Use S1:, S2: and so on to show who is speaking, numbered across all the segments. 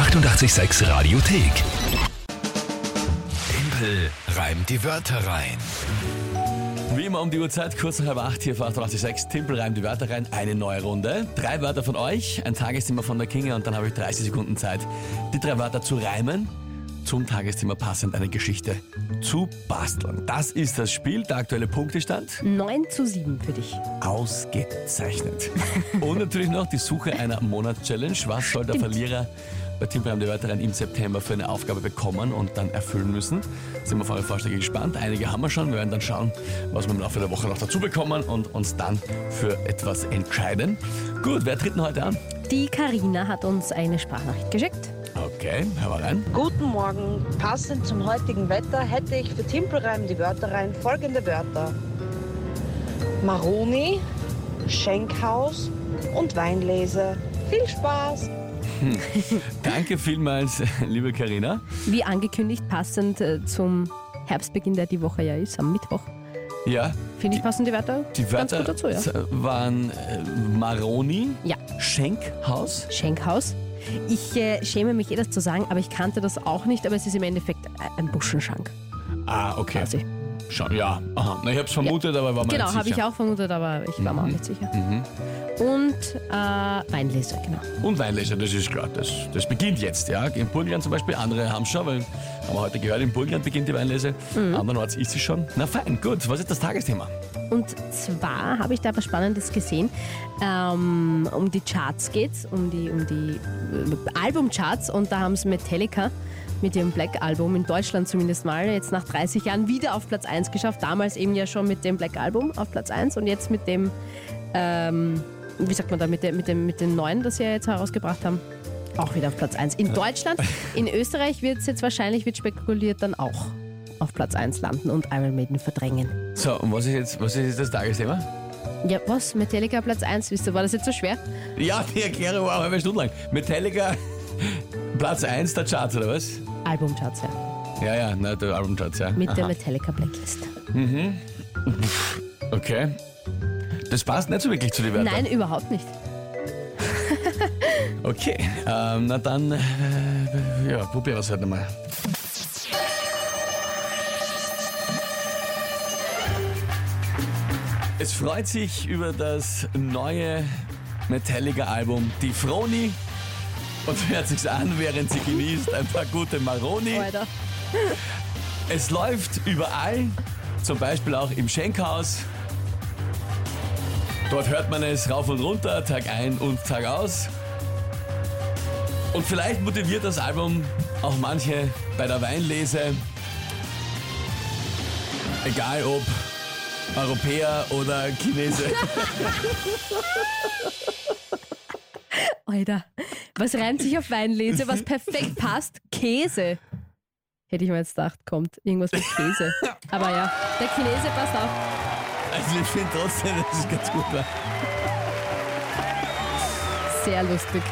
S1: 886 Radiothek. Tempel reimt die Wörter rein.
S2: Wie immer um die Uhrzeit, kurz nach halb acht, hier auf 886, Timpel reimt die Wörter rein, eine neue Runde. Drei Wörter von euch, ein Tagesthema von der Kinga und dann habe ich 30 Sekunden Zeit, die drei Wörter zu reimen, zum Tagesthema passend eine Geschichte zu basteln. Das ist das Spiel, der aktuelle Punktestand.
S3: 9 zu 7 für dich.
S2: Ausgezeichnet. Und natürlich noch die Suche einer Monatschallenge. Was soll der. Verlierer bei reimt die Wörter rein im September für eine Aufgabe bekommen und dann erfüllen müssen? Sind wir auf eure Vorschläge gespannt. Einige haben wir schon. Wir werden dann schauen, was wir im Laufe der Woche noch dazu bekommen und uns dann für etwas entscheiden. Gut, wer tritt denn heute an?
S3: Die Karina hat uns eine Sprachnachricht geschickt.
S2: Okay, hör mal rein.
S4: Guten Morgen. Passend zum heutigen Wetter hätte ich für Timpelreim die Wörter rein folgende Wörter. Maroni, Schenkhaus und Weinlese. Viel Spaß!
S2: Danke vielmals, liebe Karina.
S3: Wie angekündigt, passend äh, zum Herbstbeginn, der die Woche ja ist, am Mittwoch.
S2: Ja,
S3: Finde ich passen die Wörter
S2: die
S3: ganz
S2: Wörter
S3: gut dazu, ja.
S2: waren äh, Maroni,
S3: Ja,
S2: Schenkhaus.
S3: Schenkhaus. Ich äh, schäme mich eh, das zu sagen, aber ich kannte das auch nicht, aber es ist im Endeffekt ein Buschenschank.
S2: Ah, okay.
S3: quasi.
S2: Schon, ja. Aha. Na, ich habe es vermutet, aber war mir
S3: Genau, habe ich auch vermutet, aber ich war mir auch nicht sicher.
S2: Mhm.
S3: Und äh, Weinlese, genau.
S2: Und Weinlöcher, das ist klar. Das, das beginnt jetzt, ja. In Burgenland zum Beispiel, andere haben schon, weil haben wir heute gehört, in Burgenland beginnt die Weinlese.
S3: Mhm.
S2: Andernorts ist sie schon. Na fein, gut. Was ist das Tagesthema?
S3: Und zwar habe ich da was Spannendes gesehen. Ähm, um die Charts geht's, um die, um die äh, Albumcharts und da haben es Metallica mit ihrem Black Album in Deutschland zumindest mal jetzt nach 30 Jahren wieder auf Platz 1 geschafft. Damals eben ja schon mit dem Black Album auf Platz 1 und jetzt mit dem, ähm, wie sagt man da, mit, dem, mit, dem, mit den neuen, das sie ja jetzt herausgebracht haben. Auch wieder auf Platz 1. In Deutschland, in Österreich wird es jetzt wahrscheinlich, wird spekuliert, dann auch auf Platz 1 landen und Iron Maiden verdrängen.
S2: So, und was ist jetzt, was ist jetzt das Tagesthema?
S3: Ja, was? Metallica Platz 1, wisst ihr, war das jetzt so schwer?
S2: Ja, die Erklärung war eine halbe Stunde lang. Metallica, Platz 1 der Charts, oder was?
S3: Albumcharts, ja.
S2: Ja, ja, na, der Albumcharts, ja.
S3: Mit der
S2: Aha.
S3: Metallica Blacklist.
S2: Okay. Das passt nicht so wirklich zu den Wörtern.
S3: Nein, überhaupt nicht.
S2: Okay, ähm, na dann, äh, ja, probier es halt nochmal. Es freut sich über das neue Metallica-Album Die Froni und hört sich's an, während sie genießt ein paar gute Maroni.
S3: Alter.
S2: Es läuft überall, zum Beispiel auch im Schenkhaus. Dort hört man es rauf und runter, Tag ein und Tag aus. Und vielleicht motiviert das Album auch manche bei der Weinlese. Egal ob Europäer oder Chinese.
S3: Alter. Was reimt sich auf Weinlese, was perfekt passt? Käse. Hätte ich mir jetzt gedacht, kommt irgendwas mit Käse. Aber ja, der Chinese passt auch.
S2: Also ich finde trotzdem, dass es ganz gut war.
S3: Sehr lustig.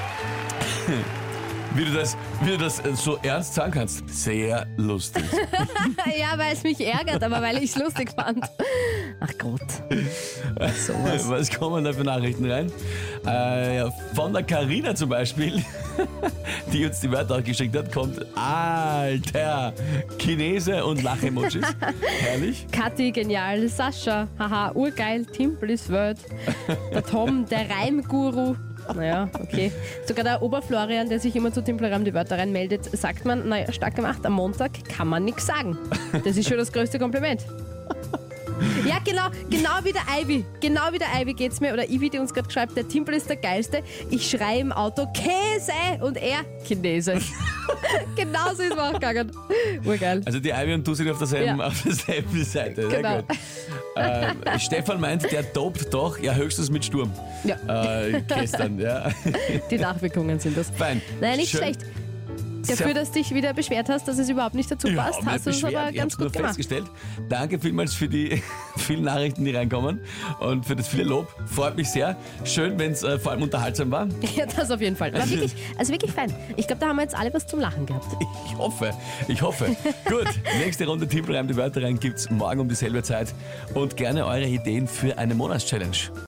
S2: Wie du das, wie du das äh, so ernst sagen kannst. Sehr lustig.
S3: Ja, weil es mich ärgert, aber weil ich es lustig fand. Ach Gott. Sowas.
S2: Was kommen da für Nachrichten rein? Äh, ja, von der Karina zum Beispiel, die uns die Wörter auch geschickt hat, kommt Alter, Chinese und Lach-Emojis. Herrlich.
S3: Kathi, genial. Sascha, haha, urgeil. Timpel ist Word. Der Tom, der Reimguru. Naja, okay. Sogar der Oberflorian, der sich immer zu Timpelreim die Wörter reinmeldet, sagt man, naja, stark gemacht, am Montag kann man nichts sagen. Das ist schon das größte Kompliment. Ja, genau, genau wie der Ivy. Genau wie der Ivy geht's mir. Oder Ivy, die uns gerade schreibt, der Timpel ist der geilste. Ich schreie im Auto Käse und er Chinese. genau so ist mir auch gegangen. Urgeil.
S2: Also die Ivy und du sind auf derselben,
S3: Ja.
S2: auf derselben Seite. Sehr
S3: Genau.
S2: gut. Äh, Stefan meint, der dopt doch, ja höchstens mit Sturm.
S3: Ja,
S2: Äh, gestern, ja.
S3: die Nachwirkungen sind das.
S2: Fein.
S3: Naja, nicht
S2: Schön.
S3: schlecht. Dafür, dass dich wieder beschwert hast, dass es überhaupt nicht dazu passt, hast du es aber ganz gut gemacht.
S2: festgestellt. Danke vielmals für die vielen Nachrichten, die reinkommen und für das viele Lob. Freut mich sehr. Schön, wenn es äh, vor allem unterhaltsam war.
S3: Ja, das auf jeden Fall. War wirklich, also wirklich fein. Ich glaube, da haben wir jetzt alle was zum Lachen gehabt.
S2: Ich hoffe, ich hoffe. Gut, nächste Runde Tippelreim die Wörter rein gibt's morgen um dieselbe Zeit und gerne eure Ideen für eine Monatschallenge.